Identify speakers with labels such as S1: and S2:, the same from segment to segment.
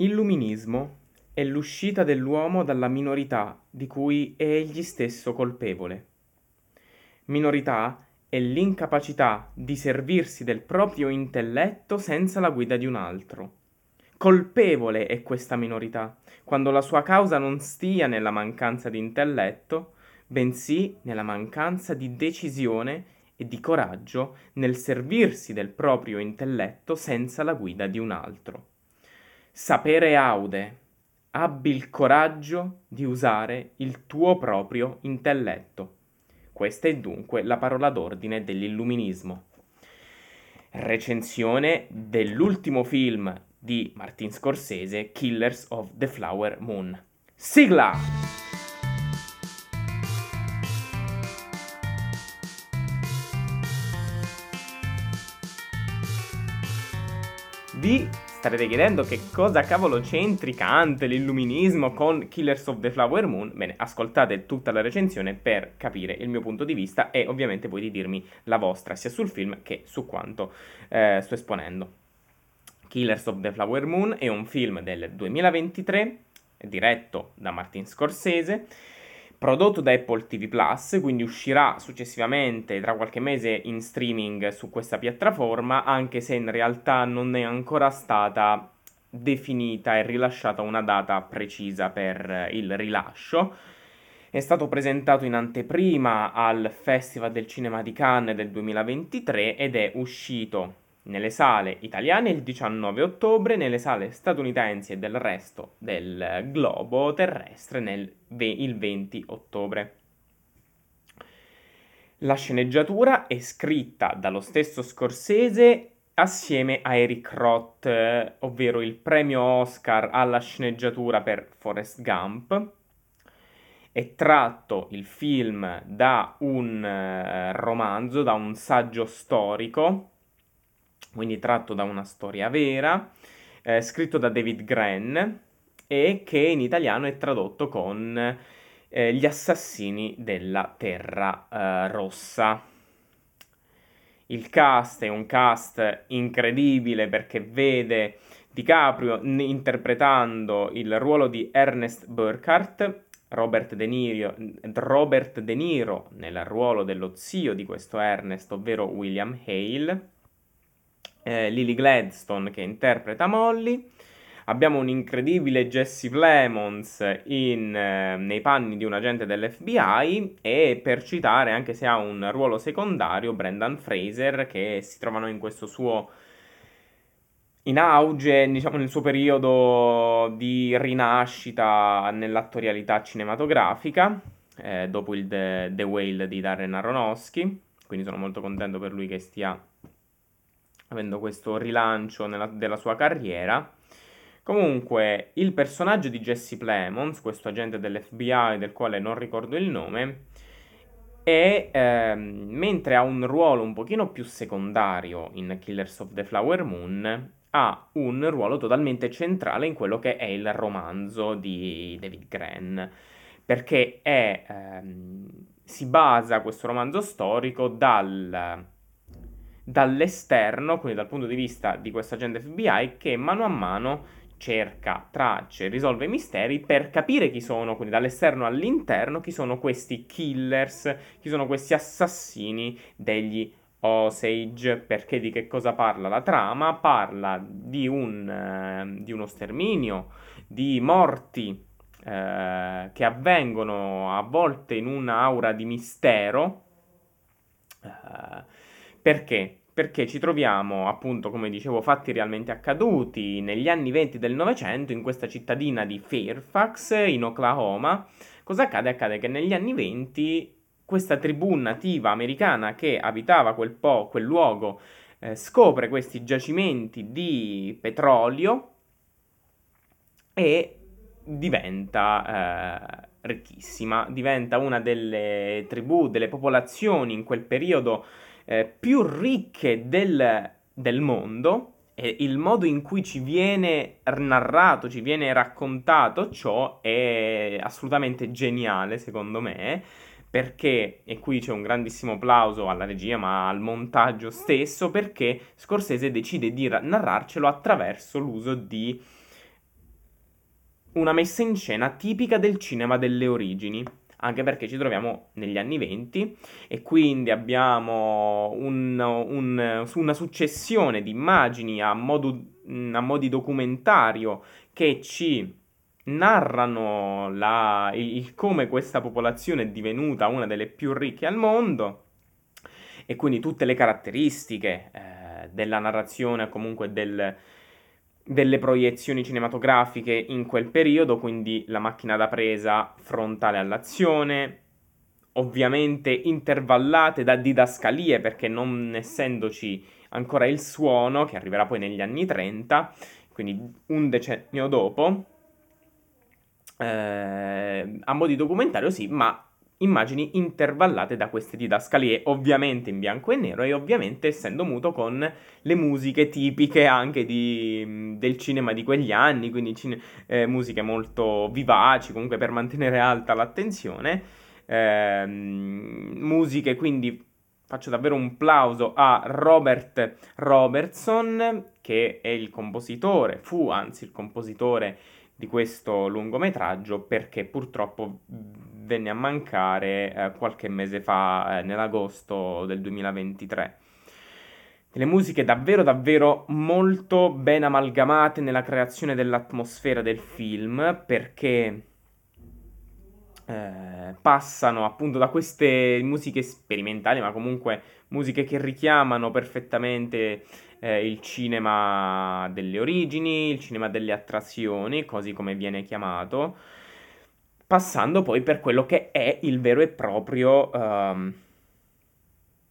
S1: Illuminismo è l'uscita dell'uomo dalla minorità di cui è egli stesso colpevole. Minorità è l'incapacità di servirsi del proprio intelletto senza la guida di un altro. Colpevole è questa minorità, quando la sua causa non stia nella mancanza di intelletto, bensì nella mancanza di decisione e di coraggio nel servirsi del proprio intelletto senza la guida di un altro. Sapere aude, abbi il coraggio di usare il tuo proprio intelletto. Questa è dunque la parola d'ordine dell'illuminismo. Recensione dell'ultimo film di Martin Scorsese, Killers of the Flower Moon. Sigla! Vi starete chiedendo che cosa cavolo c'entri Kant, l'illuminismo con Killers of the Flower Moon? Bene, ascoltate tutta la recensione per capire il mio punto di vista e ovviamente voi di dirmi la vostra, sia sul film che su quanto eh, sto esponendo. Killers of the Flower Moon è un film del 2023 diretto da Martin Scorsese prodotto da Apple TV Plus, quindi uscirà successivamente tra qualche mese in streaming su questa piattaforma, anche se in realtà non è ancora stata definita e rilasciata una data precisa per il rilascio. È stato presentato in anteprima al Festival del Cinema di Cannes del 2023 ed è uscito nelle sale italiane il 19 ottobre, nelle sale statunitensi e del resto del globo terrestre nel, il 20 ottobre. La sceneggiatura è scritta dallo stesso Scorsese assieme a Eric Roth, eh, ovvero il premio Oscar alla sceneggiatura per Forrest Gump. È tratto il film da un uh, romanzo, da un saggio storico quindi tratto da una storia vera, eh, scritto da David Grenn e che in italiano è tradotto con eh, Gli assassini della Terra eh, Rossa. Il cast è un cast incredibile perché vede DiCaprio interpretando il ruolo di Ernest Burkhardt, Robert De, Niro, Robert De Niro nel ruolo dello zio di questo Ernest, ovvero William Hale, eh, Lily Gladstone che interpreta Molly. Abbiamo un incredibile Jesse Plemons in, eh, nei panni di un agente dell'FBI e per citare, anche se ha un ruolo secondario, Brendan Fraser che si trovano in questo suo in auge, diciamo nel suo periodo di rinascita nell'attorialità cinematografica, eh, dopo il The, The Whale di Darren Aronofsky, quindi sono molto contento per lui che stia avendo questo rilancio nella, della sua carriera. Comunque, il personaggio di Jesse Plemons, questo agente dell'FBI del quale non ricordo il nome, è, ehm, mentre ha un ruolo un pochino più secondario in Killers of the Flower Moon, ha un ruolo totalmente centrale in quello che è il romanzo di David Grenn, perché è, ehm, si basa questo romanzo storico dal dall'esterno, quindi dal punto di vista di questo agente FBI che mano a mano cerca tracce, risolve misteri per capire chi sono, quindi dall'esterno all'interno, chi sono questi killers, chi sono questi assassini degli Osage. Perché di che cosa parla la trama? Parla di, un, eh, di uno sterminio, di morti eh, che avvengono a volte in un'aura di mistero. Eh, perché? perché ci troviamo, appunto, come dicevo, fatti realmente accaduti negli anni 20 del Novecento in questa cittadina di Fairfax, in Oklahoma. Cosa accade? Accade che negli anni 20 questa tribù nativa americana che abitava quel, po', quel luogo eh, scopre questi giacimenti di petrolio e diventa eh, ricchissima, diventa una delle tribù, delle popolazioni in quel periodo eh, più ricche del, del mondo e il modo in cui ci viene narrato, ci viene raccontato ciò è assolutamente geniale secondo me perché, e qui c'è un grandissimo applauso alla regia ma al montaggio stesso, perché Scorsese decide di narrarcelo attraverso l'uso di una messa in scena tipica del cinema delle origini, anche perché ci troviamo negli anni venti e quindi abbiamo un, un, una successione di immagini a, modo, a mo' di documentario che ci narrano la, il, come questa popolazione è divenuta una delle più ricche al mondo e quindi tutte le caratteristiche eh, della narrazione comunque del, delle proiezioni cinematografiche in quel periodo, quindi la macchina da presa frontale all'azione, ovviamente intervallate da didascalie perché non essendoci ancora il suono, che arriverà poi negli anni 30, quindi un decennio dopo, eh, a mo' di documentario sì, ma immagini intervallate da queste didascalie, ovviamente in bianco e nero e ovviamente essendo muto con le musiche tipiche anche di, del cinema di quegli anni, quindi cine, eh, musiche molto vivaci, comunque per mantenere alta l'attenzione, eh, musiche quindi faccio davvero un plauso a Robert Robertson che è il compositore, fu anzi il compositore di questo lungometraggio perché purtroppo venne a mancare eh, qualche mese fa, eh, nell'agosto del 2023. Delle musiche davvero davvero molto ben amalgamate nella creazione dell'atmosfera del film perché eh, passano appunto da queste musiche sperimentali ma comunque musiche che richiamano perfettamente eh, il cinema delle origini, il cinema delle attrazioni, così come viene chiamato, passando poi per quello che è il vero e proprio um,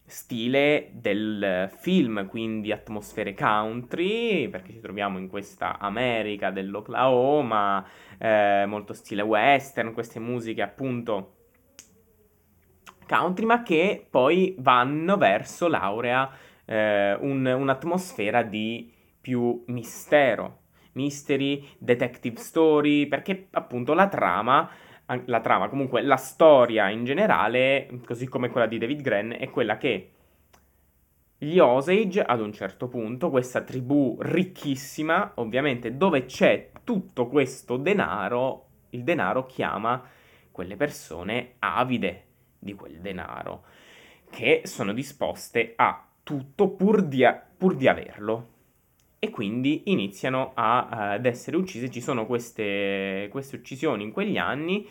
S1: stile del film, quindi atmosfere country, perché ci troviamo in questa America dell'Oklahoma, eh, molto stile western, queste musiche appunto country, ma che poi vanno verso l'aurea eh, un, un'atmosfera di più mistero, mystery, detective story, perché appunto la trama, la trama, comunque la storia in generale, così come quella di David Gren, è quella che gli Osage, ad un certo punto, questa tribù ricchissima, ovviamente, dove c'è tutto questo denaro, il denaro chiama quelle persone avide di quel denaro, che sono disposte a tutto pur di, a- pur di averlo. E quindi iniziano a, ad essere uccise. Ci sono queste, queste uccisioni in quegli anni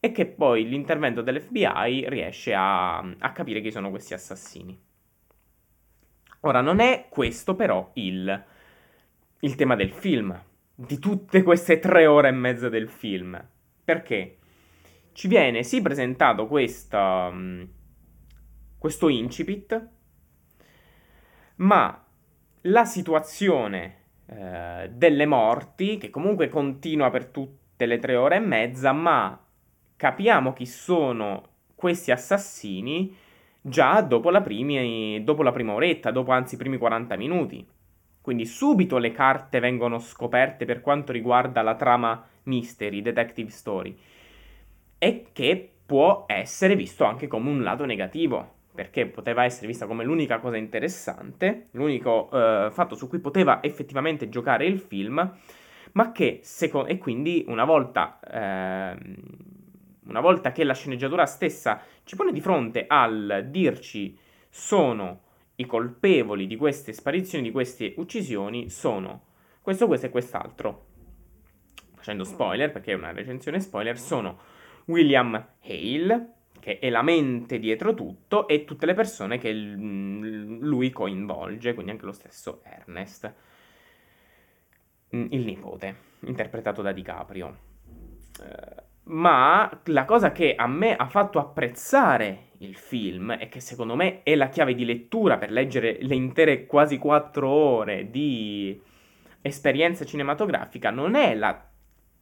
S1: e che poi l'intervento dell'FBI riesce a, a, capire chi sono questi assassini. Ora, non è questo però il, il, tema del film, di tutte queste tre ore e mezza del film, perché ci viene sì presentato questa, questo incipit, ma la situazione eh, delle morti, che comunque continua per tutte le tre ore e mezza, ma capiamo chi sono questi assassini già dopo la, primi, dopo la prima oretta, dopo anzi i primi 40 minuti. Quindi subito le carte vengono scoperte per quanto riguarda la trama mystery, detective story, e che può essere visto anche come un lato negativo perché poteva essere vista come l'unica cosa interessante, l'unico eh, fatto su cui poteva effettivamente giocare il film, ma che seco- e quindi una volta, eh, una volta che la sceneggiatura stessa ci pone di fronte al dirci sono i colpevoli di queste sparizioni, di queste uccisioni, sono questo, questo e quest'altro. Facendo spoiler, perché è una recensione spoiler, sono William Hale, che è la mente dietro tutto, e tutte le persone che lui coinvolge, quindi anche lo stesso Ernest, mm, il nipote, interpretato da DiCaprio. Eh, ma la cosa che a me ha fatto apprezzare il film e che secondo me è la chiave di lettura per leggere le intere quasi quattro ore di esperienza cinematografica non è la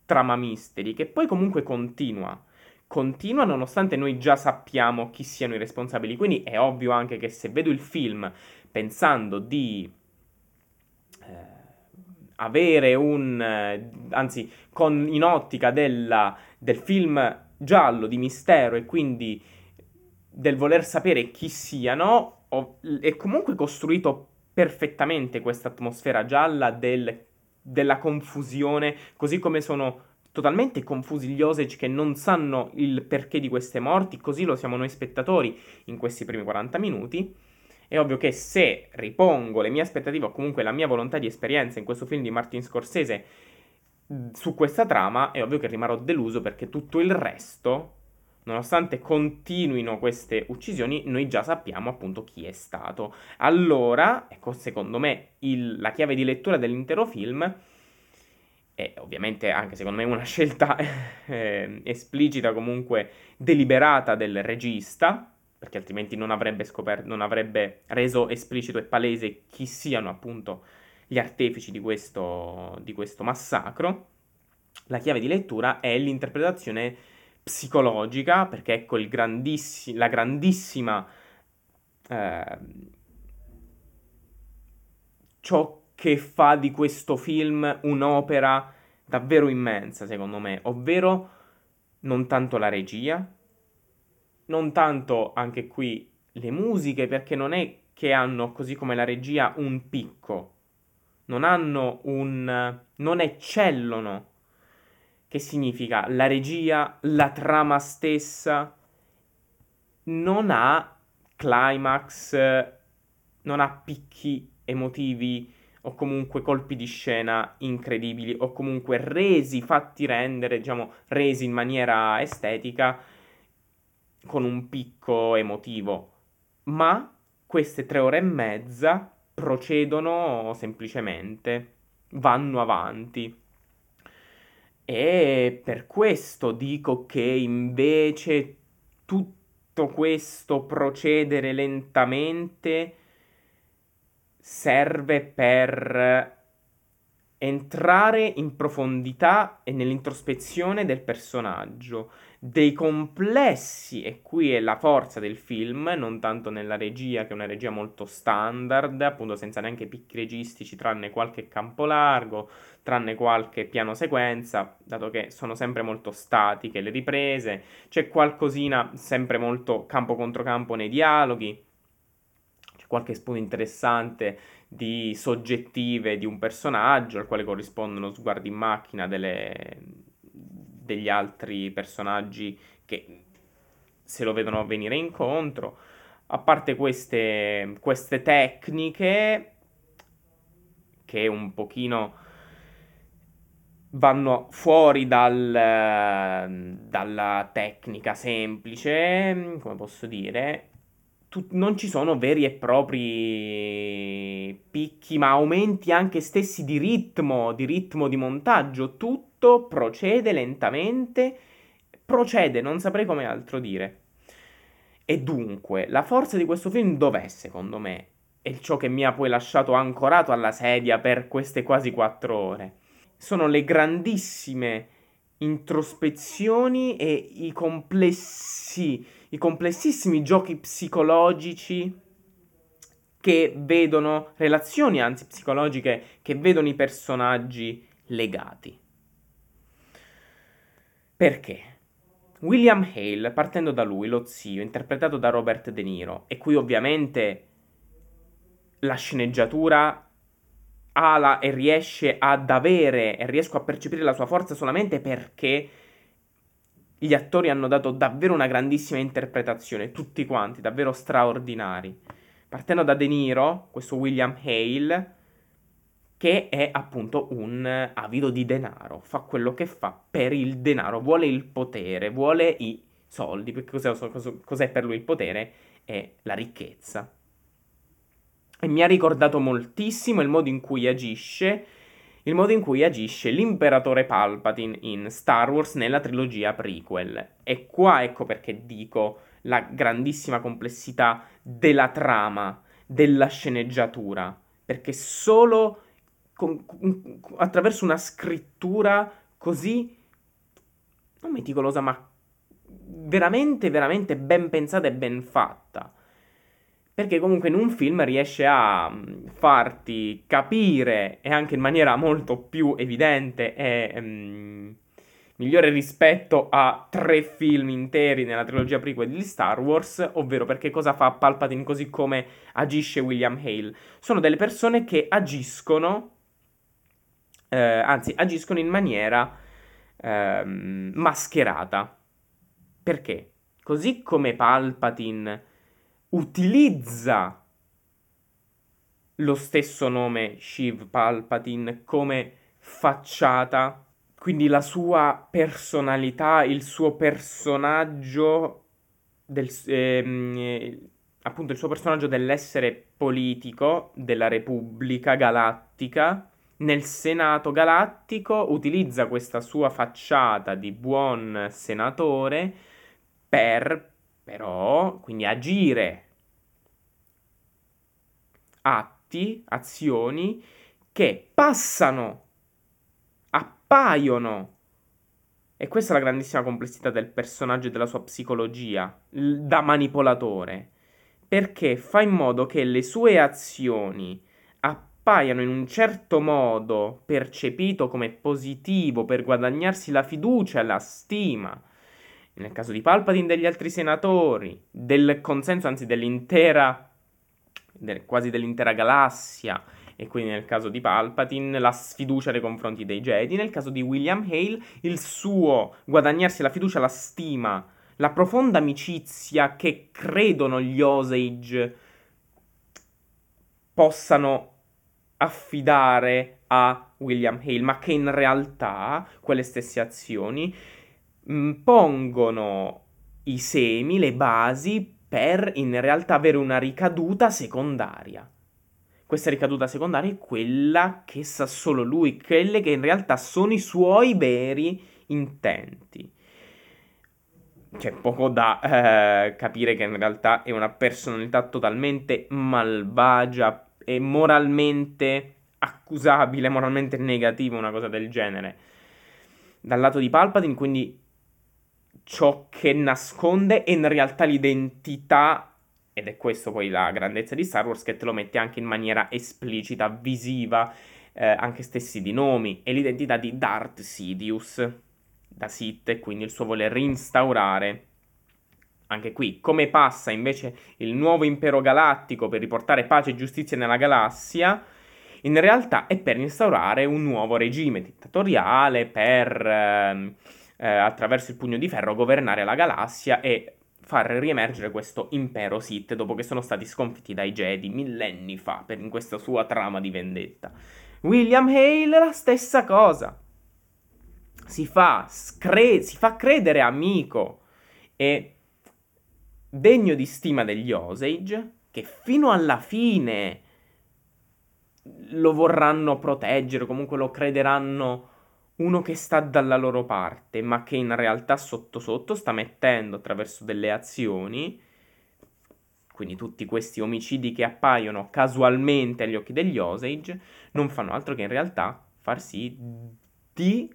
S1: trama mystery, che poi comunque continua continua nonostante noi già sappiamo chi siano i responsabili. Quindi è ovvio anche che se vedo il film pensando di eh, avere un... Eh, anzi, con, in ottica della, del film giallo di mistero e quindi del voler sapere chi siano, ho, è comunque costruito perfettamente questa atmosfera gialla del, della confusione, così come sono totalmente confusi gli Osage che non sanno il perché di queste morti, così lo siamo noi spettatori in questi primi 40 minuti. È ovvio che se ripongo le mie aspettative o comunque la mia volontà di esperienza in questo film di Martin Scorsese su questa trama, è ovvio che rimarrò deluso perché tutto il resto, nonostante continuino queste uccisioni, noi già sappiamo appunto chi è stato. Allora, ecco, secondo me il, la chiave di lettura dell'intero film è ovviamente anche secondo me una scelta eh, esplicita, comunque deliberata del regista, perché altrimenti non avrebbe, scoperto, non avrebbe reso esplicito e palese chi siano appunto gli artefici di questo, di questo massacro. La chiave di lettura è l'interpretazione psicologica, perché ecco grandissi- la grandissima... Eh, ciò che fa di questo film un'opera davvero immensa, secondo me, ovvero non tanto la regia, non tanto anche qui le musiche, perché non è che hanno, così come la regia, un picco, non hanno un... non eccellono. Che significa? La regia, la trama stessa, non ha climax, non ha picchi emotivi o comunque colpi di scena incredibili o comunque resi, fatti rendere, diciamo, resi in maniera estetica con un picco emotivo. Ma queste tre ore e mezza procedono semplicemente, vanno avanti. E per questo dico che invece tutto questo procedere lentamente serve per entrare in profondità e nell'introspezione del personaggio, dei complessi, e qui è la forza del film, non tanto nella regia, che è una regia molto standard, appunto senza neanche picchi registici, tranne qualche campo largo, tranne qualche piano sequenza, dato che sono sempre molto statiche le riprese, c'è qualcosina sempre molto campo contro campo nei dialoghi, qualche spunto interessante di soggettive di un personaggio al quale corrispondono sguardi in macchina delle, degli altri personaggi che se lo vedono venire incontro. A parte queste, queste tecniche che un pochino vanno fuori dal, dalla tecnica semplice, come posso dire, tu, non ci sono veri e propri picchi, ma aumenti anche stessi di ritmo, di ritmo di montaggio. Tutto procede lentamente, procede, non saprei come altro dire. E dunque, la forza di questo film dov'è, secondo me? E ciò che mi ha poi lasciato ancorato alla sedia per queste quasi quattro ore. Sono le grandissime introspezioni e i complessi i complessissimi giochi psicologici che vedono, relazioni anzi psicologiche, che vedono i personaggi legati. Perché? William Hale, partendo da lui, lo zio, interpretato da Robert De Niro, e qui ovviamente la sceneggiatura ala e riesce ad avere e riesco a percepire la sua forza solamente perché gli attori hanno dato davvero una grandissima interpretazione, tutti quanti, davvero straordinari. Partendo da De Niro, questo William Hale, che è appunto un avido di denaro, fa quello che fa per il denaro, vuole il potere, vuole i soldi, perché cos'è, cos'è per lui il potere? È la ricchezza. E mi ha ricordato moltissimo il modo in cui agisce il modo in cui agisce l'imperatore Palpatine in Star Wars nella trilogia prequel. E qua ecco perché dico la grandissima complessità della trama, della sceneggiatura, perché solo con, attraverso una scrittura così non meticolosa, ma veramente, veramente ben pensata e ben fatta perché comunque in un film riesce a mm, farti capire e anche in maniera molto più evidente e um, migliore rispetto a tre film interi nella trilogia prequel di Star Wars, ovvero perché cosa fa Palpatine così come agisce William Hale. Sono delle persone che agiscono, eh, anzi agiscono in maniera ehm, mascherata. Perché? Così come Palpatine utilizza lo stesso nome Shiv Palpatine come facciata, quindi la sua personalità, il suo personaggio del, ehm, appunto il suo personaggio dell'essere politico della Repubblica Galattica nel Senato Galattico utilizza questa sua facciata di buon senatore per però quindi agire. Atti, azioni che passano, appaiono. E questa è la grandissima complessità del personaggio e della sua psicologia, da manipolatore, perché fa in modo che le sue azioni appaiano in un certo modo percepito come positivo per guadagnarsi la fiducia e la stima. Nel caso di Palpatine degli altri senatori, del consenso anzi dell'intera, del, quasi dell'intera galassia, e quindi nel caso di Palpatine la sfiducia nei confronti dei Jedi, nel caso di William Hale il suo guadagnarsi la fiducia, la stima, la profonda amicizia che credono gli Osage possano affidare a William Hale, ma che in realtà quelle stesse azioni pongono i semi, le basi per in realtà avere una ricaduta secondaria questa ricaduta secondaria è quella che sa solo lui, quelle che in realtà sono i suoi veri intenti. C'è poco da eh, capire che in realtà è una personalità totalmente malvagia e moralmente accusabile, moralmente negativa, una cosa del genere. Dal lato di Palpatine, quindi ciò che nasconde è in realtà l'identità ed è questo poi la grandezza di Star Wars che te lo mette anche in maniera esplicita, visiva, eh, anche stessi di nomi, e l'identità di Darth Sidious, da Sith, e quindi il suo voler instaurare anche qui, come passa invece il nuovo impero galattico per riportare pace e giustizia nella galassia, in realtà è per instaurare un nuovo regime dittatoriale, per eh, eh, attraverso il pugno di ferro governare la galassia e far riemergere questo impero Sith dopo che sono stati sconfitti dai Jedi millenni fa per, in questa sua trama di vendetta. William Hale la stessa cosa. Si fa, scre- si fa credere amico e degno di stima degli Osage che fino alla fine lo vorranno proteggere, comunque lo crederanno uno che sta dalla loro parte, ma che in realtà sotto sotto sta mettendo attraverso delle azioni, quindi tutti questi omicidi che appaiono casualmente agli occhi degli Osage, non fanno altro che in realtà far sì di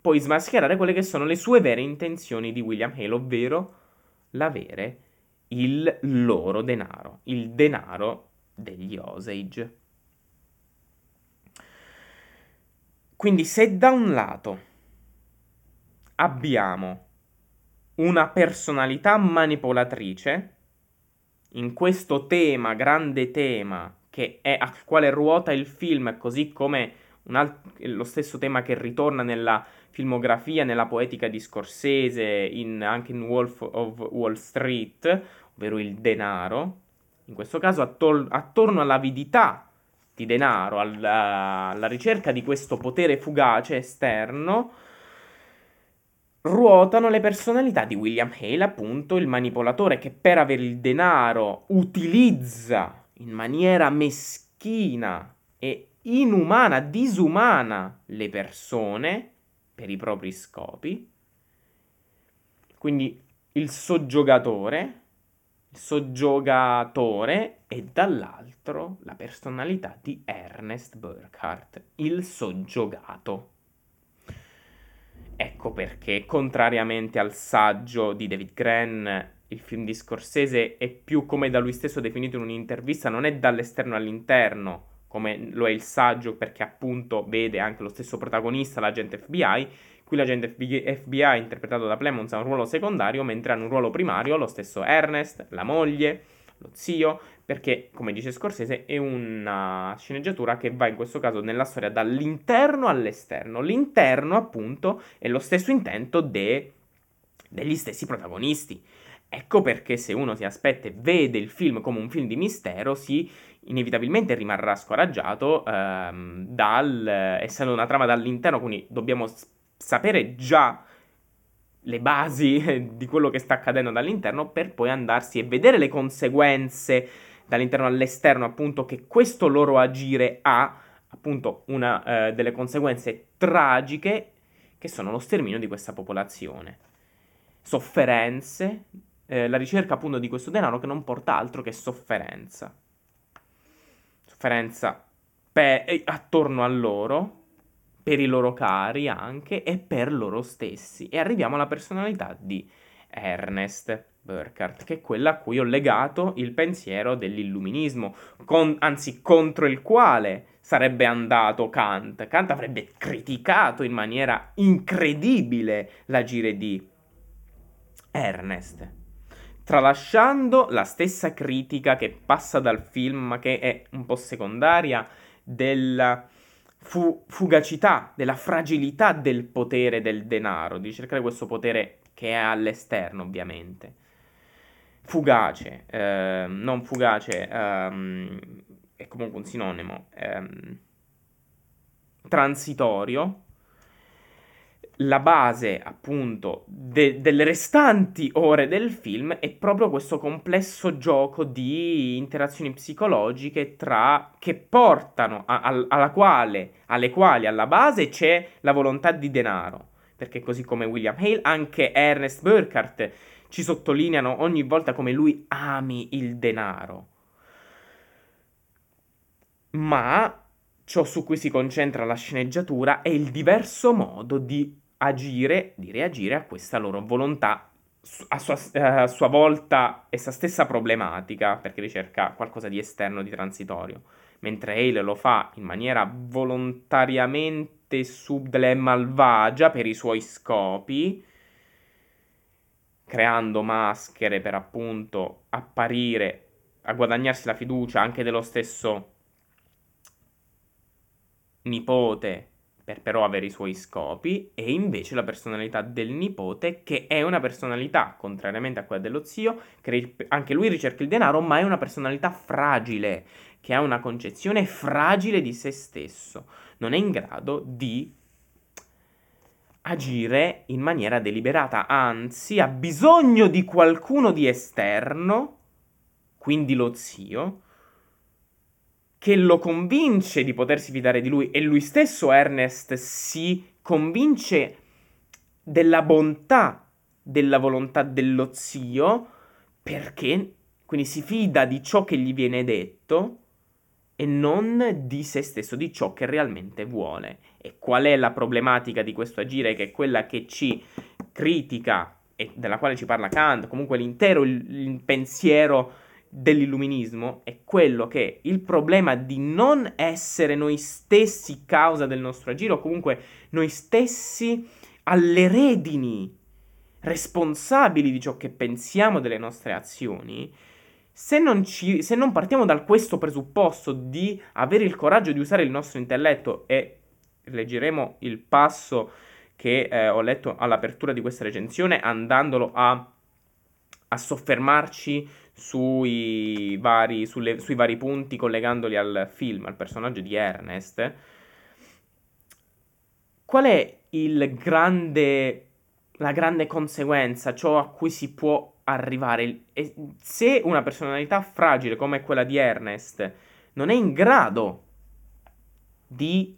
S1: poi smascherare quelle che sono le sue vere intenzioni di William Hale, ovvero l'avere il loro denaro, il denaro degli Osage. Quindi se da un lato abbiamo una personalità manipolatrice, in questo tema, grande tema, che è al quale ruota il film, così come alt- lo stesso tema che ritorna nella filmografia, nella poetica di Scorsese, in, anche in Wolf of Wall Street, ovvero il denaro, in questo caso attor- attorno all'avidità di denaro, alla, alla ricerca di questo potere fugace esterno, ruotano le personalità di William Hale, appunto il manipolatore che per avere il denaro utilizza in maniera meschina e inumana, disumana le persone per i propri scopi. Quindi il soggiogatore il soggiogatore e dall'altro la personalità di Ernest Burkhardt, il soggiogato. Ecco perché, contrariamente al saggio di David Gren, il film di Scorsese è più come da lui stesso definito in un'intervista, non è dall'esterno all'interno, come lo è il saggio perché appunto vede anche lo stesso protagonista, l'agente FBI, Qui l'agente FBI interpretato da Plemons ha un ruolo secondario, mentre hanno un ruolo primario lo stesso Ernest, la moglie, lo zio, perché, come dice Scorsese, è una sceneggiatura che va in questo caso nella storia dall'interno all'esterno. L'interno, appunto, è lo stesso intento de- degli stessi protagonisti. Ecco perché se uno si aspetta e vede il film come un film di mistero, si inevitabilmente rimarrà scoraggiato ehm, dal, essendo una trama dall'interno, quindi dobbiamo sapere già le basi di quello che sta accadendo dall'interno per poi andarsi e vedere le conseguenze dall'interno all'esterno, appunto, che questo loro agire ha, appunto, una eh, delle conseguenze tragiche che sono lo sterminio di questa popolazione. Sofferenze, eh, la ricerca appunto di questo denaro che non porta altro che sofferenza. Sofferenza per, eh, attorno a loro, per i loro cari anche e per loro stessi. E arriviamo alla personalità di Ernest Burkhardt, che è quella a cui ho legato il pensiero dell'illuminismo, con, anzi contro il quale sarebbe andato Kant. Kant avrebbe criticato in maniera incredibile l'agire di Ernest tralasciando la stessa critica che passa dal film, ma che è un po' secondaria, della fu- fugacità, della fragilità del potere del denaro, di cercare questo potere che è all'esterno, ovviamente. Fugace, eh, non fugace, ehm, è comunque un sinonimo, ehm, transitorio, la base appunto de- delle restanti ore del film è proprio questo complesso gioco di interazioni psicologiche tra che portano a- a- alla quale, alle quali alla base c'è la volontà di denaro. Perché così come William Hale anche Ernest Burkhardt ci sottolineano ogni volta come lui ami il denaro. Ma ciò su cui si concentra la sceneggiatura è il diverso modo di agire, di reagire a questa loro volontà, a sua, a sua volta essa stessa problematica, perché ricerca qualcosa di esterno, di transitorio, mentre Hale lo fa in maniera volontariamente subdole e malvagia per i suoi scopi, creando maschere per appunto apparire, a guadagnarsi la fiducia anche dello stesso nipote per però avere i suoi scopi, e invece la personalità del nipote, che è una personalità, contrariamente a quella dello zio, che anche lui ricerca il denaro, ma è una personalità fragile, che ha una concezione fragile di se stesso, non è in grado di agire in maniera deliberata, anzi ha bisogno di qualcuno di esterno, quindi lo zio, che lo convince di potersi fidare di lui e lui stesso Ernest si convince della bontà della volontà dello zio perché quindi si fida di ciò che gli viene detto e non di se stesso, di ciò che realmente vuole. E qual è la problematica di questo agire che è quella che ci critica e della quale ci parla Kant, comunque l'intero il, il pensiero dell'illuminismo è quello che il problema di non essere noi stessi causa del nostro agire o comunque noi stessi alle redini responsabili di ciò che pensiamo delle nostre azioni, se non, ci, se non partiamo da questo presupposto di avere il coraggio di usare il nostro intelletto e leggeremo il passo che eh, ho letto all'apertura di questa recensione andandolo a, a soffermarci sui vari, sulle, sui vari punti collegandoli al film, al personaggio di Ernest, qual è il grande, la grande conseguenza, ciò a cui si può arrivare? E se una personalità fragile come quella di Ernest non è in grado di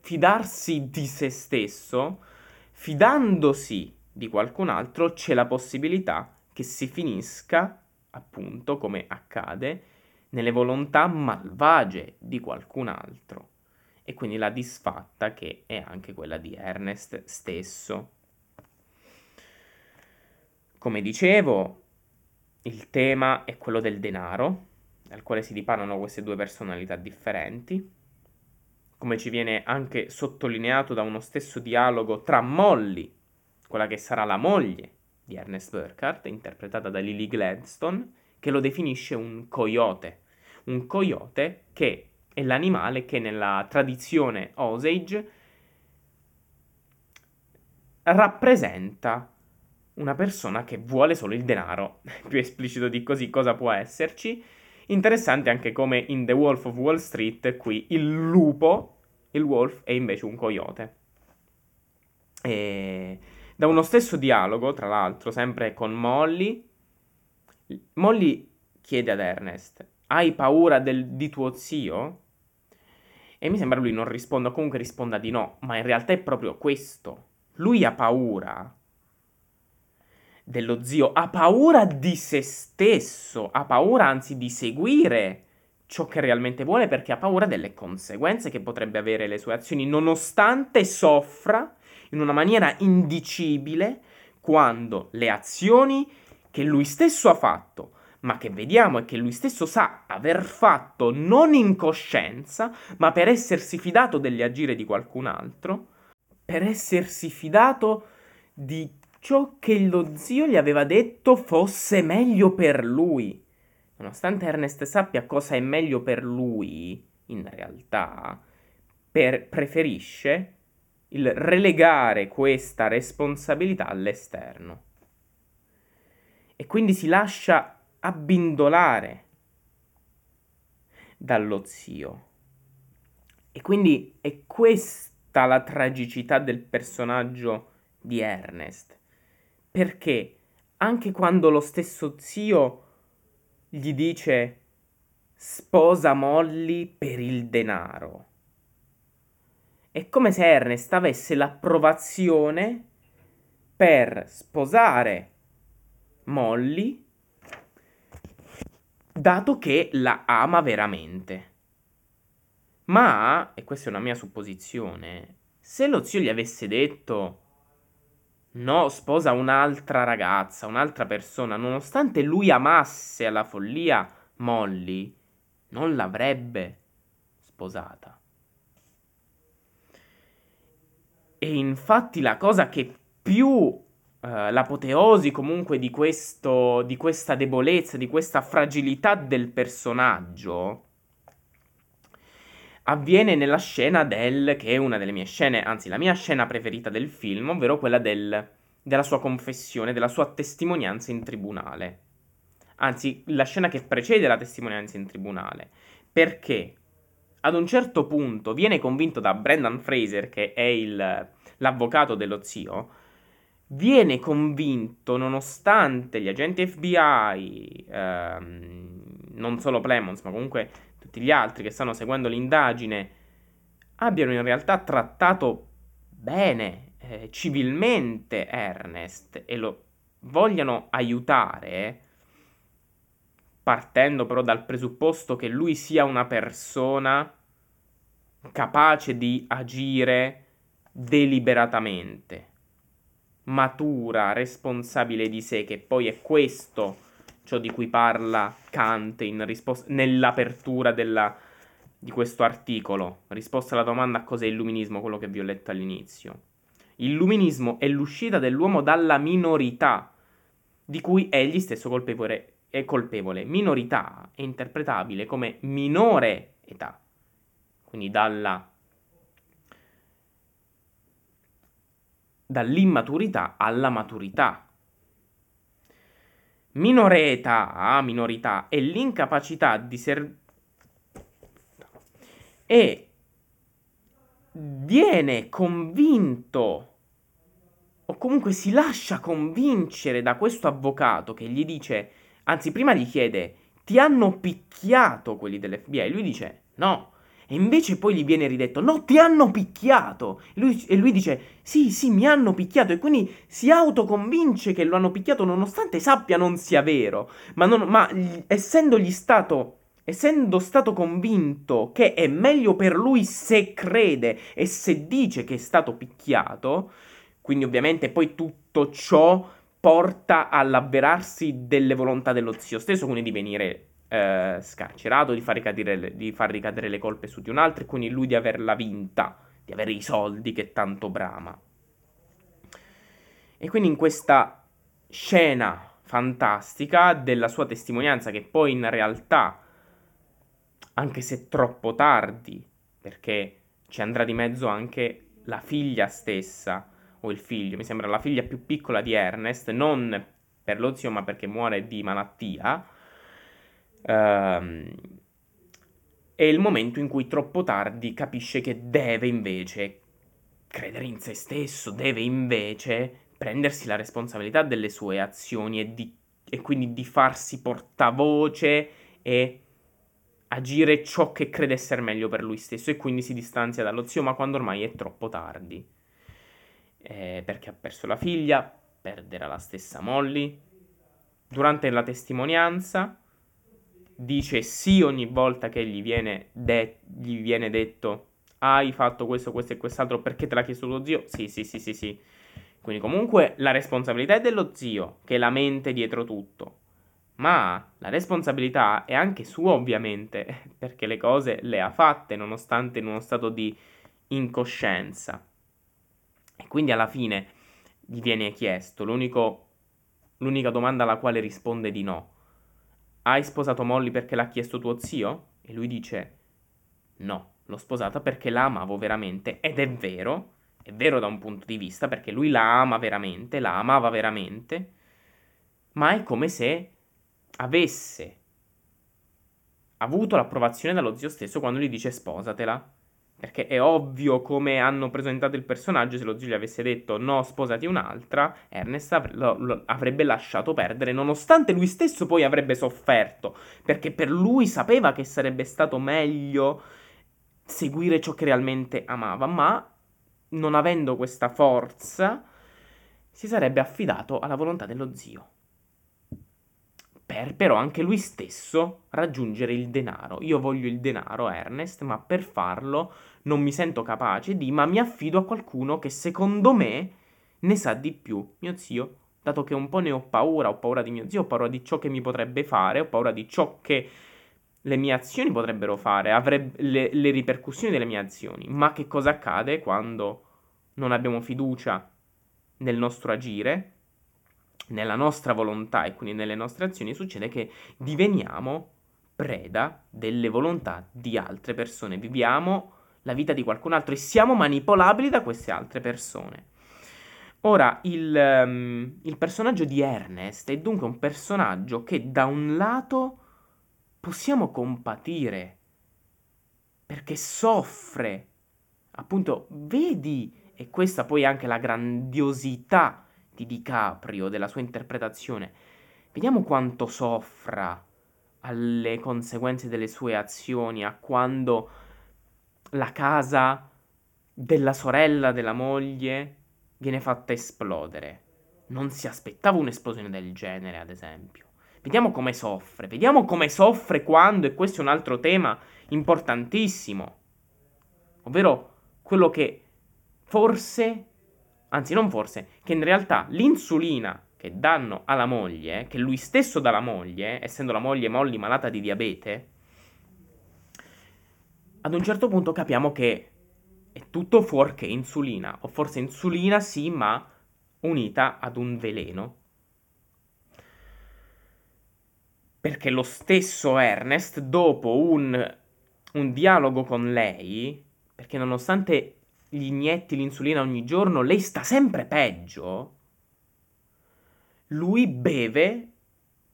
S1: fidarsi di se stesso, fidandosi di qualcun altro, c'è la possibilità che si finisca, appunto, come accade, nelle volontà malvagie di qualcun altro. E quindi la disfatta che è anche quella di Ernest stesso. Come dicevo, il tema è quello del denaro, dal quale si dipanano queste due personalità differenti, come ci viene anche sottolineato da uno stesso dialogo tra Molly quella che sarà la moglie di Ernest Burkhardt, interpretata da Lily Gladstone, che lo definisce un coyote. Un coyote che è l'animale che nella tradizione Osage rappresenta una persona che vuole solo il denaro. Più esplicito di così cosa può esserci? Interessante anche come in The Wolf of Wall Street qui il lupo, il wolf, è invece un coyote. E da uno stesso dialogo, tra l'altro, sempre con Molly, Molly chiede ad Ernest, hai paura del, di tuo zio? E mi sembra lui non risponda, comunque risponda di no, ma in realtà è proprio questo. Lui ha paura dello zio, ha paura di se stesso, ha paura anzi di seguire ciò che realmente vuole perché ha paura delle conseguenze che potrebbe avere le sue azioni, nonostante soffra in una maniera indicibile quando le azioni che lui stesso ha fatto, ma che vediamo e che lui stesso sa aver fatto non in coscienza, ma per essersi fidato delle agire di qualcun altro, per essersi fidato di ciò che lo zio gli aveva detto fosse meglio per lui. Nonostante Ernest sappia cosa è meglio per lui, in realtà, per, preferisce il relegare questa responsabilità all'esterno. E quindi si lascia abbindolare dallo zio. E quindi è questa la tragicità del personaggio di Ernest perché anche quando lo stesso zio gli dice sposa Molly per il denaro, è come se Ernest avesse l'approvazione per sposare Molly dato che la ama veramente. Ma, e questa è una mia supposizione, se lo zio gli avesse detto No, sposa un'altra ragazza, un'altra persona, nonostante lui amasse alla follia Molly, non l'avrebbe sposata. E infatti la cosa che più Uh, l'apoteosi comunque di, questo, di questa debolezza, di questa fragilità del personaggio, avviene nella scena del, che è una delle mie scene, anzi la mia scena preferita del film, ovvero quella del, della sua confessione, della sua testimonianza in tribunale. Anzi, la scena che precede la testimonianza in tribunale. Perché ad un certo punto viene convinto da Brendan Fraser, che è il, l'avvocato dello zio, viene convinto, nonostante gli agenti FBI, ehm, non solo Plemons, ma comunque tutti gli altri che stanno seguendo l'indagine abbiano in realtà trattato bene, eh, civilmente Ernest e lo vogliano aiutare, partendo però dal presupposto che lui sia una persona capace di agire deliberatamente, matura, responsabile di sé, che poi è questo ciò di cui parla Kant risposta, nell'apertura della, di questo articolo, risposta alla domanda cos'è illuminismo, quello che vi ho letto all'inizio. Illuminismo è l'uscita dell'uomo dalla minorità, di cui egli stesso colpevole, è colpevole. Minorità è interpretabile come minore età, quindi dalla, dall'immaturità alla maturità, minore età, minorità, e l'incapacità di servire e viene convinto o comunque si lascia convincere da questo avvocato che gli dice, anzi prima gli chiede, ti hanno picchiato quelli dell'FBI? Lui dice, no, e invece poi gli viene ridetto: No, ti hanno picchiato! E lui, e lui, dice: Sì, sì, mi hanno picchiato. E quindi si autoconvince che lo hanno picchiato, nonostante sappia non sia vero. Ma, non, ma essendogli stato. Essendo stato convinto che è meglio per lui se crede e se dice che è stato picchiato, quindi ovviamente poi tutto ciò porta all'avverarsi delle volontà dello zio stesso, quindi di venire eh, scarcerato, di far, ricadere, di far ricadere le colpe su di un altro e quindi lui di averla vinta, di avere i soldi che tanto brama. E quindi in questa scena fantastica della sua testimonianza che poi in realtà, anche se troppo tardi, perché ci andrà di mezzo anche la figlia stessa, o il figlio, mi sembra la figlia più piccola di Ernest, non per lo zio ma perché muore di malattia, ehm, è il momento in cui troppo tardi capisce che deve invece credere in se stesso, deve invece prendersi la responsabilità delle sue azioni e, di, e quindi di farsi portavoce e agire ciò che crede essere meglio per lui stesso e quindi si distanzia dallo zio, ma quando ormai è troppo tardi. Eh, perché ha perso la figlia, perderà la stessa Molly. Durante la testimonianza dice sì ogni volta che gli viene, de- gli viene detto hai fatto questo, questo e quest'altro perché te l'ha chiesto tuo zio? Sì, sì, sì, sì, sì. Quindi comunque la responsabilità è dello zio, che è la mente dietro tutto. Ma la responsabilità è anche sua, ovviamente, perché le cose le ha fatte nonostante in uno stato di incoscienza. E quindi alla fine gli viene chiesto l'unica domanda alla quale risponde di no. Hai sposato Molly perché l'ha chiesto tuo zio? E lui dice no, l'ho sposata perché la amavo veramente. Ed è vero, è vero da un punto di vista, perché lui la ama veramente, la amava veramente, ma è come se avesse avuto l'approvazione dallo zio stesso quando gli dice sposatela. Perché è ovvio come hanno presentato il personaggio, se lo zio gli avesse detto no, sposati un'altra, Ernest avre- lo, lo avrebbe lasciato perdere, nonostante lui stesso poi avrebbe sofferto, perché per lui sapeva che sarebbe stato meglio seguire ciò che realmente amava, ma non avendo questa forza si sarebbe affidato alla volontà dello zio per però anche lui stesso raggiungere il denaro. Io voglio il denaro, Ernest, ma per farlo non mi sento capace di, ma mi affido a qualcuno che secondo me ne sa di più. Mio zio, dato che un po' ne ho paura, ho paura di mio zio, ho paura di ciò che mi potrebbe fare, ho paura di ciò che le mie azioni potrebbero fare, avreb- le, le ripercussioni delle mie azioni. Ma che cosa accade quando non abbiamo fiducia nel nostro agire? nella nostra volontà e quindi nelle nostre azioni succede che diveniamo preda delle volontà di altre persone, viviamo la vita di qualcun altro e siamo manipolabili da queste altre persone. Ora, il, um, il personaggio di Ernest è dunque un personaggio che da un lato possiamo compatire, perché soffre, appunto, vedi, e questa poi è anche la grandiosità di DiCaprio, della sua interpretazione, vediamo quanto soffra alle conseguenze delle sue azioni, a quando la casa della sorella della moglie viene fatta esplodere. Non si aspettava un'esplosione del genere, ad esempio. Vediamo come soffre, vediamo come soffre quando, e questo è un altro tema importantissimo, ovvero quello che forse anzi non forse, che in realtà l'insulina che danno alla moglie, che lui stesso dà alla moglie, essendo la moglie Molly malata di diabete, ad un certo punto capiamo che è tutto fuorché insulina, o forse insulina sì, ma unita ad un veleno. Perché lo stesso Ernest, dopo un, un dialogo con lei, perché nonostante gli inietti l'insulina ogni giorno, lei sta sempre peggio, lui beve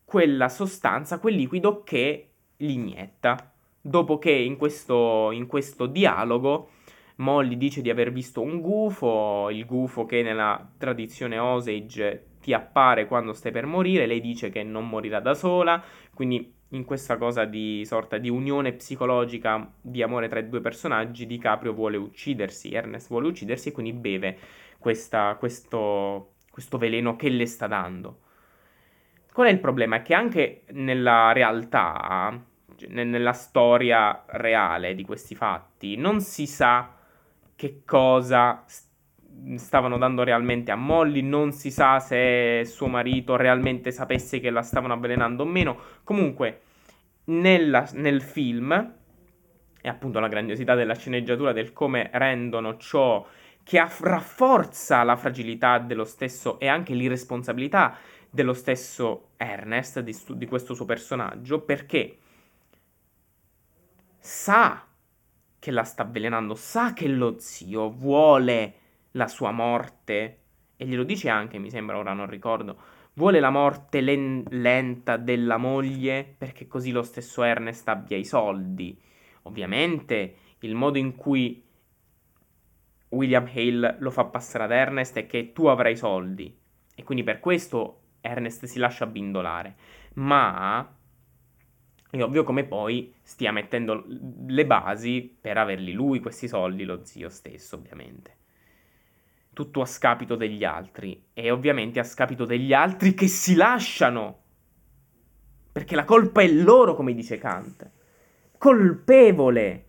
S1: quella sostanza, quel liquido che gli inietta. Dopo che in questo, in questo dialogo Molly dice di aver visto un gufo, il gufo che nella tradizione Osage ti appare quando stai per morire, lei dice che non morirà da sola, quindi in questa cosa di sorta di unione psicologica di amore tra i due personaggi, DiCaprio vuole uccidersi, Ernest vuole uccidersi e quindi beve questa, questo, questo veleno che le sta dando. Qual è il problema? È che anche nella realtà, nella storia reale di questi fatti, non si sa che cosa stavano dando realmente a Molly, non si sa se suo marito realmente sapesse che la stavano avvelenando o meno. Comunque, nella, nel film, e appunto la grandiosità della sceneggiatura, del come rendono ciò che aff- rafforza la fragilità dello stesso e anche l'irresponsabilità dello stesso Ernest, di, di questo suo personaggio, perché sa che la sta avvelenando, sa che lo zio vuole la sua morte, e glielo dice anche, mi sembra, ora non ricordo, vuole la morte len- lenta della moglie perché così lo stesso Ernest abbia i soldi. Ovviamente il modo in cui William Hale lo fa passare ad Ernest è che tu avrai soldi e quindi per questo Ernest si lascia bindolare. Ma è ovvio come poi stia mettendo le basi per averli lui questi soldi, lo zio stesso ovviamente. Tutto a scapito degli altri e ovviamente a scapito degli altri che si lasciano. Perché la colpa è loro, come dice Kant. Colpevole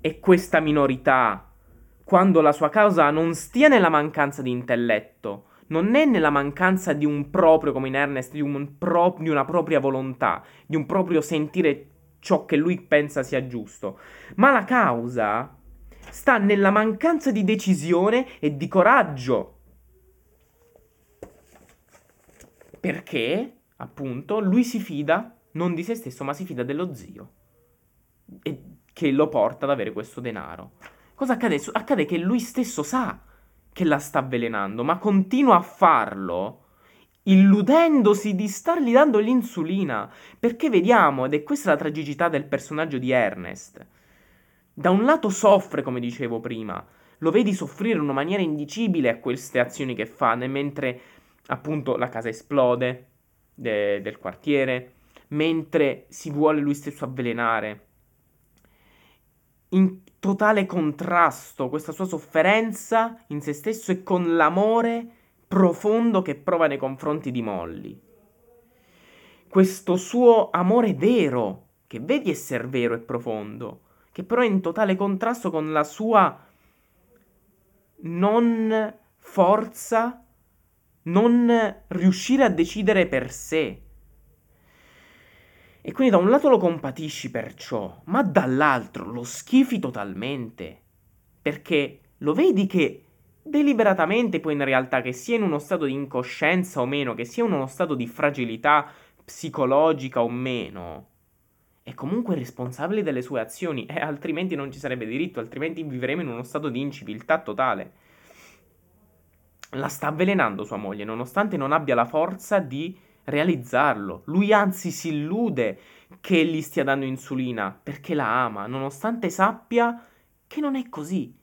S1: è questa minorità quando la sua causa non stia nella mancanza di intelletto, non è nella mancanza di un proprio, come in Ernest, di, un pro- di una propria volontà, di un proprio sentire ciò che lui pensa sia giusto, ma la causa sta nella mancanza di decisione e di coraggio. Perché, appunto, lui si fida non di se stesso, ma si fida dello zio. E che lo porta ad avere questo denaro. Cosa accade? Accade che lui stesso sa che la sta avvelenando, ma continua a farlo illudendosi di stargli dando l'insulina. Perché vediamo, ed è questa la tragicità del personaggio di Ernest. Da un lato soffre, come dicevo prima, lo vedi soffrire in una maniera indicibile a queste azioni che fa, mentre appunto la casa esplode de- del quartiere, mentre si vuole lui stesso avvelenare in totale contrasto questa sua sofferenza in se stesso e con l'amore profondo che prova nei confronti di Molly. Questo suo amore vero, che vedi essere vero e profondo, che però è in totale contrasto con la sua non forza, non riuscire a decidere per sé. E quindi da un lato lo compatisci perciò, ma dall'altro lo schifi totalmente. Perché lo vedi che deliberatamente poi in realtà che sia in uno stato di incoscienza o meno, che sia in uno stato di fragilità psicologica o meno, è comunque responsabile delle sue azioni e altrimenti non ci sarebbe diritto, altrimenti vivremo in uno stato di inciviltà totale. La sta avvelenando sua moglie, nonostante non abbia la forza di realizzarlo. Lui anzi si illude che gli stia dando insulina perché la ama, nonostante sappia che non è così.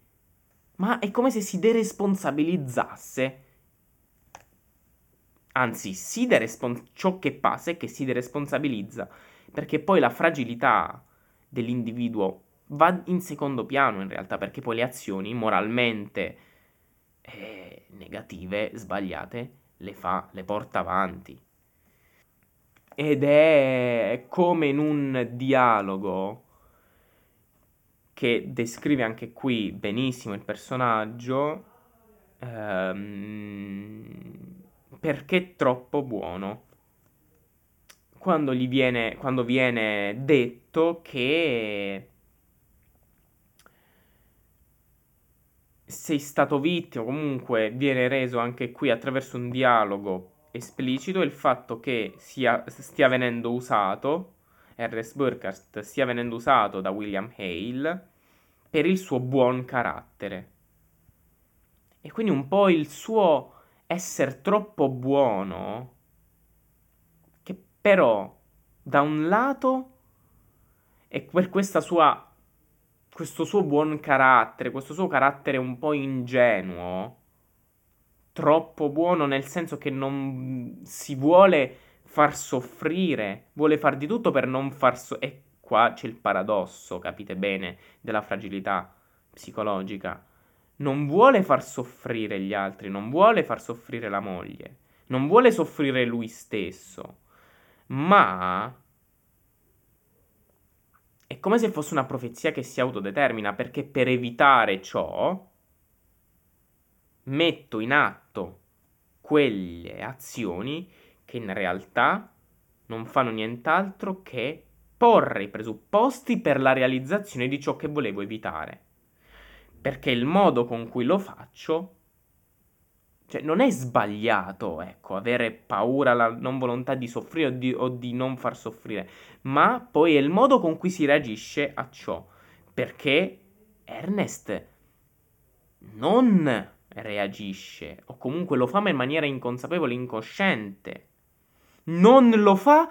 S1: Ma è come se si deresponsabilizzasse. Anzi, si derespon- ciò che passa è che si deresponsabilizza, perché poi la fragilità dell'individuo va in secondo piano in realtà, perché poi le azioni moralmente eh, negative, sbagliate, le fa, le porta avanti ed è come in un dialogo che descrive anche qui benissimo il personaggio ehm, perché troppo buono. Quando gli viene, quando viene detto che sei stato vittima, comunque viene reso anche qui attraverso un dialogo esplicito il fatto che sia, stia venendo usato, R.S. Burkhardt stia venendo usato da William Hale per il suo buon carattere. E quindi un po' il suo essere troppo buono, che però da un lato è per questa sua questo suo buon carattere, questo suo carattere un po' ingenuo, troppo buono nel senso che non si vuole far soffrire, vuole far di tutto per non far soffrire. E qua c'è il paradosso, capite bene, della fragilità psicologica. Non vuole far soffrire gli altri, non vuole far soffrire la moglie, non vuole soffrire lui stesso, ma è come se fosse una profezia che si autodetermina, perché per evitare ciò metto in atto quelle azioni che in realtà non fanno nient'altro che porre i presupposti per la realizzazione di ciò che volevo evitare. Perché il modo con cui lo faccio Cioè, non è sbagliato, ecco, avere paura, la non volontà di soffrire o di, o di non far soffrire, ma poi è il modo con cui si reagisce a ciò. Perché Ernest non reagisce, o comunque lo fa ma in maniera inconsapevole, incosciente. Non lo fa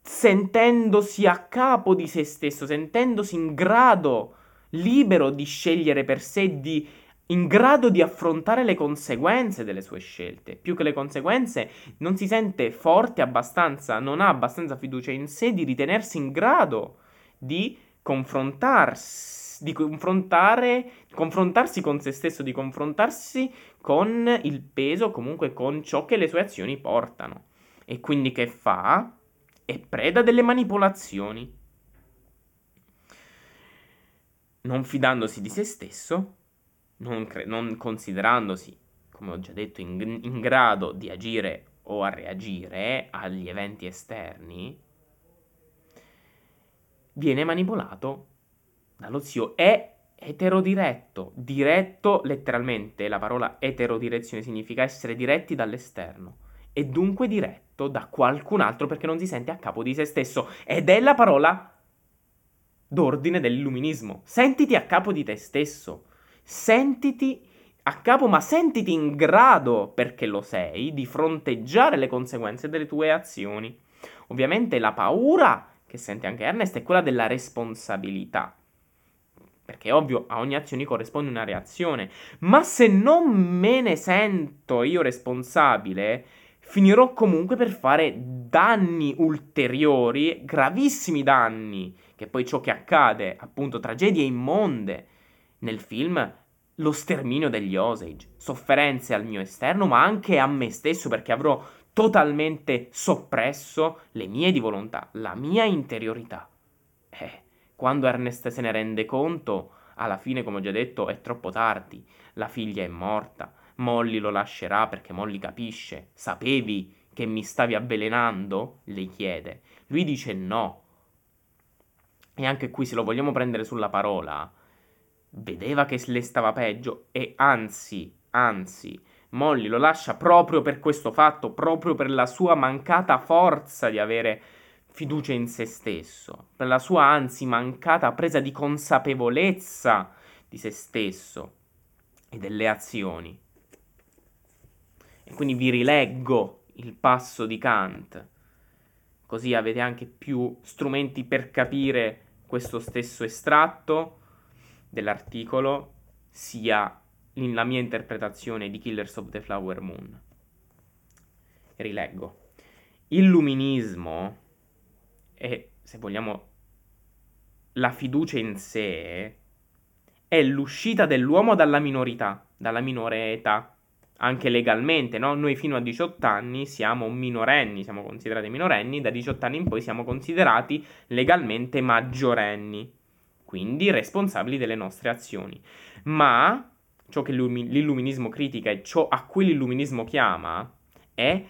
S1: sentendosi a capo di se stesso, sentendosi in grado, libero di scegliere per sé, di in grado di affrontare le conseguenze delle sue scelte. Più che le conseguenze, non si sente forte abbastanza, non ha abbastanza fiducia in sé di ritenersi in grado di confrontarsi, di confrontare, confrontarsi con se stesso, di confrontarsi con il peso, comunque con ciò che le sue azioni portano. E quindi che fa? È preda delle manipolazioni. Non fidandosi di se stesso, non, cre- non considerandosi, come ho già detto, in, in grado di agire o a reagire agli eventi esterni, viene manipolato dallo zio. È eterodiretto. Diretto, letteralmente, la parola eterodirezione significa essere diretti dall'esterno. E dunque diretto da qualcun altro perché non si sente a capo di se stesso. Ed è la parola d'ordine dell'illuminismo. Sentiti a capo di te stesso sentiti a capo, ma sentiti in grado, perché lo sei, di fronteggiare le conseguenze delle tue azioni. Ovviamente la paura che sente anche Ernest è quella della responsabilità. Perché è ovvio, a ogni azione corrisponde una reazione. Ma se non me ne sento io responsabile, finirò comunque per fare danni ulteriori, gravissimi danni, che poi ciò che accade, appunto, tragedie immonde nel film lo sterminio degli Osage, sofferenze al mio esterno, ma anche a me stesso perché avrò totalmente soppresso le mie di volontà, la mia interiorità. Eh, quando Ernest se ne rende conto, alla fine, come ho già detto, è troppo tardi. La figlia è morta. Molly lo lascerà perché Molly capisce. Sapevi che mi stavi avvelenando? Le chiede. Lui dice no. E anche qui, se lo vogliamo prendere sulla parola, vedeva che le stava peggio e anzi, anzi, Molly lo lascia proprio per questo fatto, proprio per la sua mancata forza di avere fiducia in se stesso, per la sua anzi mancata presa di consapevolezza di se stesso e delle azioni. E quindi vi rileggo il passo di Kant, così avete anche più strumenti per capire questo stesso estratto dell'articolo sia la mia interpretazione di Killers of the Flower Moon. Rileggo. Illuminismo e, se vogliamo, la fiducia in sé è l'uscita dell'uomo dalla minorità, dalla minore età, anche legalmente, no? Noi fino a 18 anni siamo minorenni, siamo considerati minorenni, da 18 anni in poi siamo considerati legalmente maggiorenni quindi responsabili delle nostre azioni. Ma ciò che l'illuminismo critica e ciò a cui l'illuminismo chiama è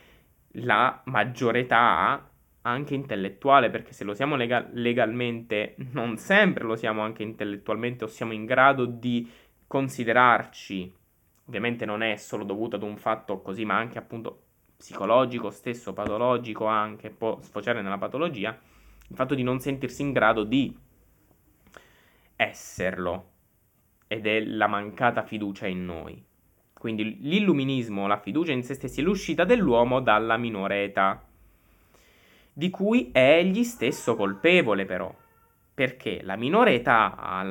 S1: la maggiore età anche intellettuale, perché se lo siamo lega- legalmente, non sempre lo siamo anche intellettualmente o siamo in grado di considerarci. Ovviamente non è solo dovuto ad un fatto così, ma anche appunto psicologico stesso, patologico anche, può sfociare nella patologia, il fatto di non sentirsi in grado di esserlo ed è la mancata fiducia in noi. Quindi l'illuminismo, la fiducia in se stessi, è l'uscita dell'uomo dalla minore età, di cui è egli stesso colpevole però, perché la minore età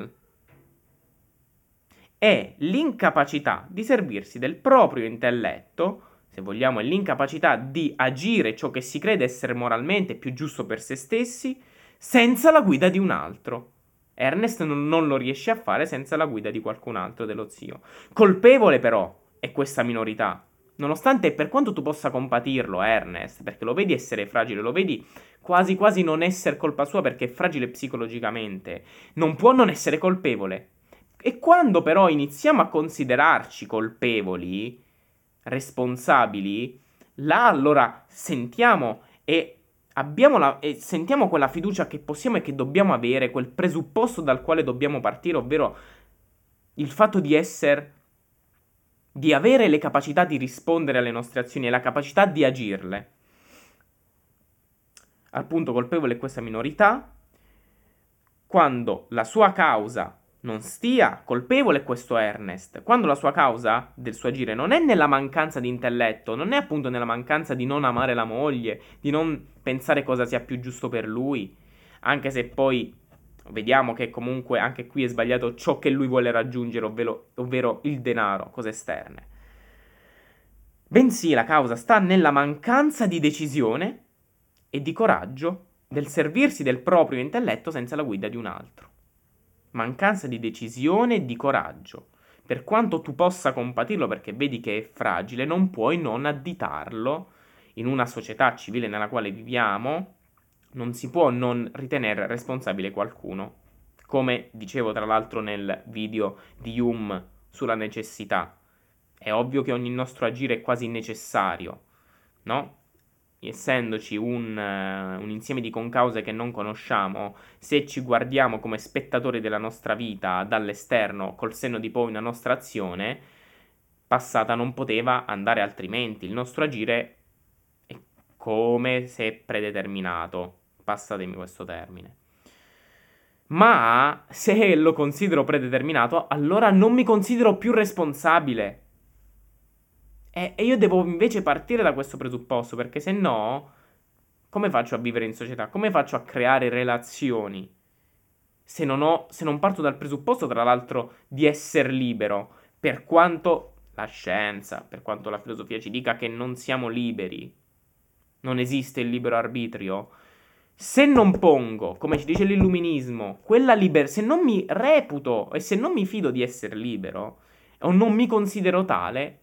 S1: è l'incapacità di servirsi del proprio intelletto, se vogliamo è l'incapacità di agire ciò che si crede essere moralmente più giusto per se stessi, senza la guida di un altro. Ernest non lo riesce a fare senza la guida di qualcun altro dello zio. Colpevole però è questa minorità. Nonostante per quanto tu possa compatirlo, Ernest, perché lo vedi essere fragile, lo vedi quasi quasi non essere colpa sua perché è fragile psicologicamente, non può non essere colpevole. E quando però iniziamo a considerarci colpevoli, responsabili, là allora sentiamo e abbiamo la, e sentiamo quella fiducia che possiamo e che dobbiamo avere, quel presupposto dal quale dobbiamo partire, ovvero il fatto di essere di avere le capacità di rispondere alle nostre azioni e la capacità di agirle. Al punto colpevole è questa minorità, quando la sua causa non stia colpevole questo Ernest, quando la sua causa del suo agire non è nella mancanza di intelletto, non è appunto nella mancanza di non amare la moglie, di non pensare cosa sia più giusto per lui, anche se poi vediamo che comunque anche qui è sbagliato ciò che lui vuole raggiungere, ovvero, ovvero il denaro, cose esterne. Bensì la causa sta nella mancanza di decisione e di coraggio del servirsi del proprio intelletto senza la guida di un altro mancanza di decisione e di coraggio. Per quanto tu possa compatirlo perché vedi che è fragile, non puoi non additarlo in una società civile nella quale viviamo, non si può non ritenere responsabile qualcuno. Come dicevo tra l'altro nel video di Hume sulla necessità. È ovvio che ogni nostro agire è quasi necessario, no? essendoci un, uh, un, insieme di concause che non conosciamo, se ci guardiamo come spettatori della nostra vita dall'esterno, col senno di poi una nostra azione, passata non poteva andare altrimenti. Il nostro agire è come se predeterminato. Passatemi questo termine. Ma se lo considero predeterminato, allora non mi considero più responsabile e, e io devo invece partire da questo presupposto, perché se no, come faccio a vivere in società? Come faccio a creare relazioni? Se non, ho, se non parto dal presupposto, tra l'altro, di essere libero, per quanto la scienza, per quanto la filosofia ci dica che non siamo liberi, non esiste il libero arbitrio, se non pongo, come ci dice l'illuminismo, quella libertà, se non mi reputo e se non mi fido di essere libero, o non mi considero tale,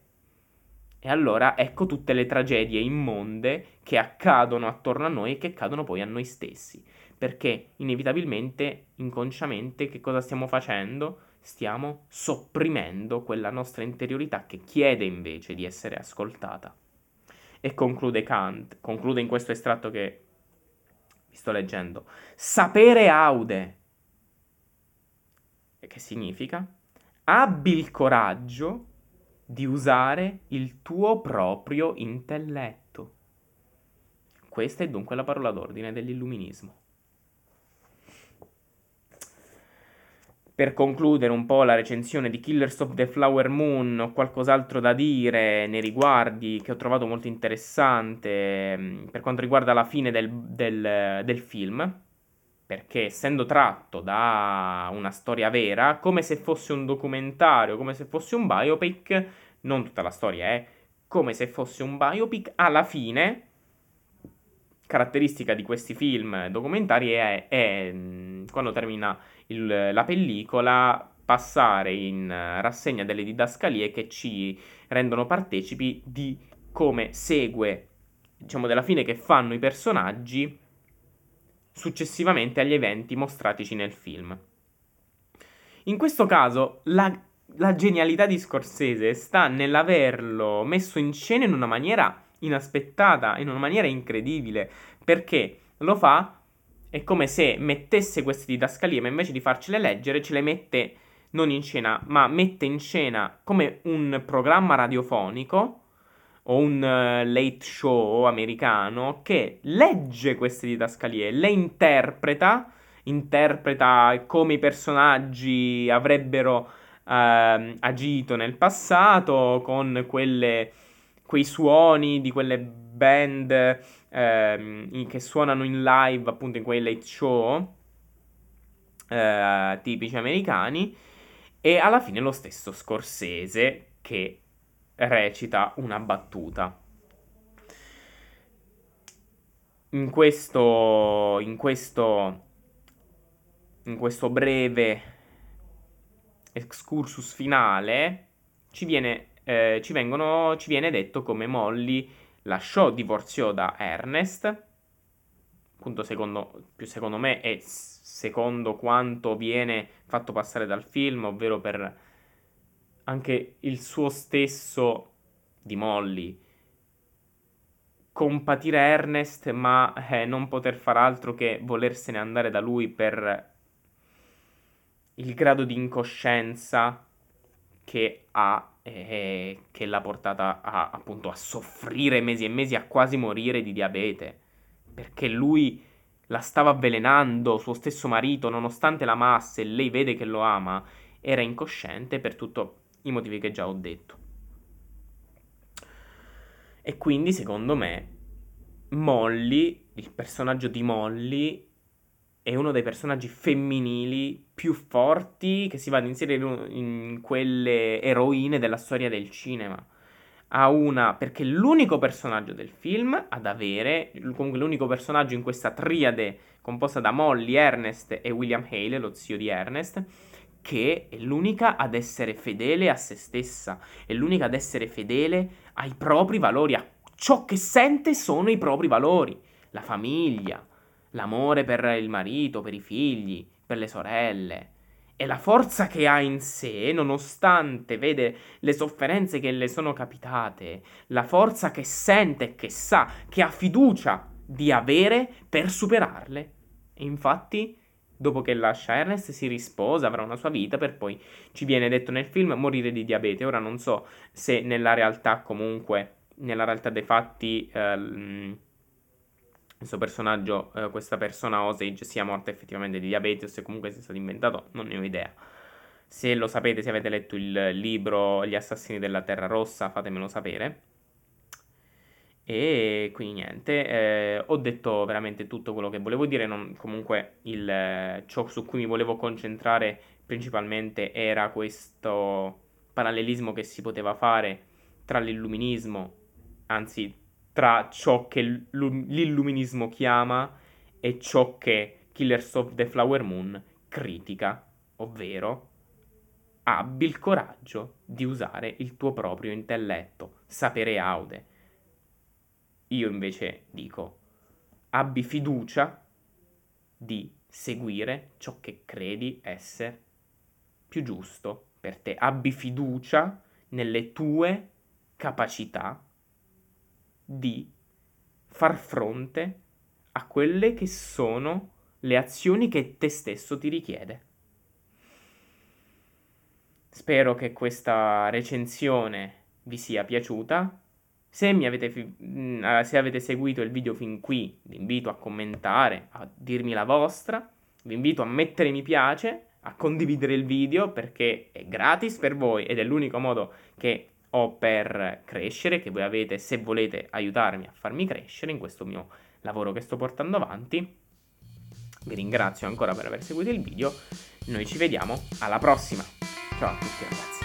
S1: e allora ecco tutte le tragedie immonde che accadono attorno a noi e che accadono poi a noi stessi. Perché inevitabilmente, inconsciamente, che cosa stiamo facendo? Stiamo sopprimendo quella nostra interiorità che chiede invece di essere ascoltata. E conclude Kant, conclude in questo estratto che vi sto leggendo. Sapere aude. Che significa? Abbi il coraggio di usare il tuo proprio intelletto. Questa è dunque la parola d'ordine dell'illuminismo. Per concludere un po' la recensione di Killers of the Flower Moon, ho qualcos'altro da dire nei riguardi che ho trovato molto interessante mm, per quanto riguarda la fine del, del, del film, perché essendo tratto da una storia vera, come se fosse un documentario, come se fosse un biopic, non tutta la storia è come se fosse un biopic, alla fine, caratteristica di questi film documentari è, è quando termina il, la pellicola, passare in rassegna delle didascalie che ci rendono partecipi di come segue, diciamo, della fine che fanno i personaggi successivamente agli eventi mostratici nel film. In questo caso la, la genialità di Scorsese sta nell'averlo messo in scena in una maniera inaspettata, in una maniera incredibile, perché lo fa? È come se mettesse queste didascalie, ma invece di farcele leggere, ce le mette non in scena, ma mette in scena come un programma radiofonico o un uh, late show americano che legge queste didascalie, le interpreta, interpreta come i personaggi avrebbero uh, agito nel passato con quelle, quei suoni di quelle band uh, che suonano in live appunto in quei late show uh, tipici americani e alla fine lo stesso Scorsese che recita una battuta. In questo, in questo, in questo breve excursus finale ci viene, eh, ci, vengono, ci viene detto come Molly lasciò, divorziò da Ernest, appunto secondo, più secondo me e secondo quanto viene fatto passare dal film, ovvero per anche il suo stesso di Molly. Compatire Ernest ma eh, non poter far altro che volersene andare da lui per il grado di incoscienza che ha eh, che l'ha portata a, appunto a soffrire mesi e mesi, a quasi morire di diabete, perché lui la stava avvelenando, suo stesso marito, nonostante la massa e lei vede che lo ama, era incosciente per tutti i motivi che già ho detto. E quindi, secondo me, Molly, il personaggio di Molly, è uno dei personaggi femminili più forti che si va ad inserire in quelle eroine della storia del cinema. Ha una, perché l'unico personaggio del film ad avere, comunque l'unico personaggio in questa triade composta da Molly, Ernest e William Hale, lo zio di Ernest, che è l'unica ad essere fedele a se stessa, è l'unica ad essere fedele ai propri valori, a ciò che sente sono i propri valori, la famiglia, l'amore per il marito, per i figli, per le sorelle. E la forza che ha in sé, nonostante vede le sofferenze che le sono capitate, la forza che sente e che sa, che ha fiducia di avere per superarle. E infatti, dopo che lascia Ernest, si risposa, avrà una sua vita, per poi ci viene detto nel film morire di diabete. Ora non so se nella realtà comunque, nella realtà dei fatti... Eh, questo personaggio, eh, questa persona Osage sia morta effettivamente di diabete o se comunque sia stato inventato, non ne ho idea. Se lo sapete, se avete letto il libro Gli assassini della Terra Rossa, fatemelo sapere. E quindi niente, eh, ho detto veramente tutto quello che volevo dire, non, comunque il, ciò su cui mi volevo concentrare principalmente era questo parallelismo che si poteva fare tra l'illuminismo, anzi tra ciò che l'illuminismo chiama e ciò che Killers of the Flower Moon critica, ovvero abbi il coraggio di usare il tuo proprio intelletto, sapere aude. Io invece dico, abbi fiducia di seguire ciò che credi essere più giusto per te. Abbi fiducia nelle tue capacità di far fronte a quelle che sono le azioni che te stesso ti richiede. Spero che questa recensione vi sia piaciuta. Se, avete, mm, eh, se avete seguito il video fin qui, vi invito a commentare, a dirmi la vostra, vi invito a mettere mi piace, a condividere il video perché è gratis per voi ed è l'unico modo che o per crescere, che voi avete se volete aiutarmi a farmi crescere in questo mio lavoro che sto portando avanti. Vi ringrazio ancora per aver seguito il video, noi ci vediamo alla prossima. Ciao a tutti ragazzi.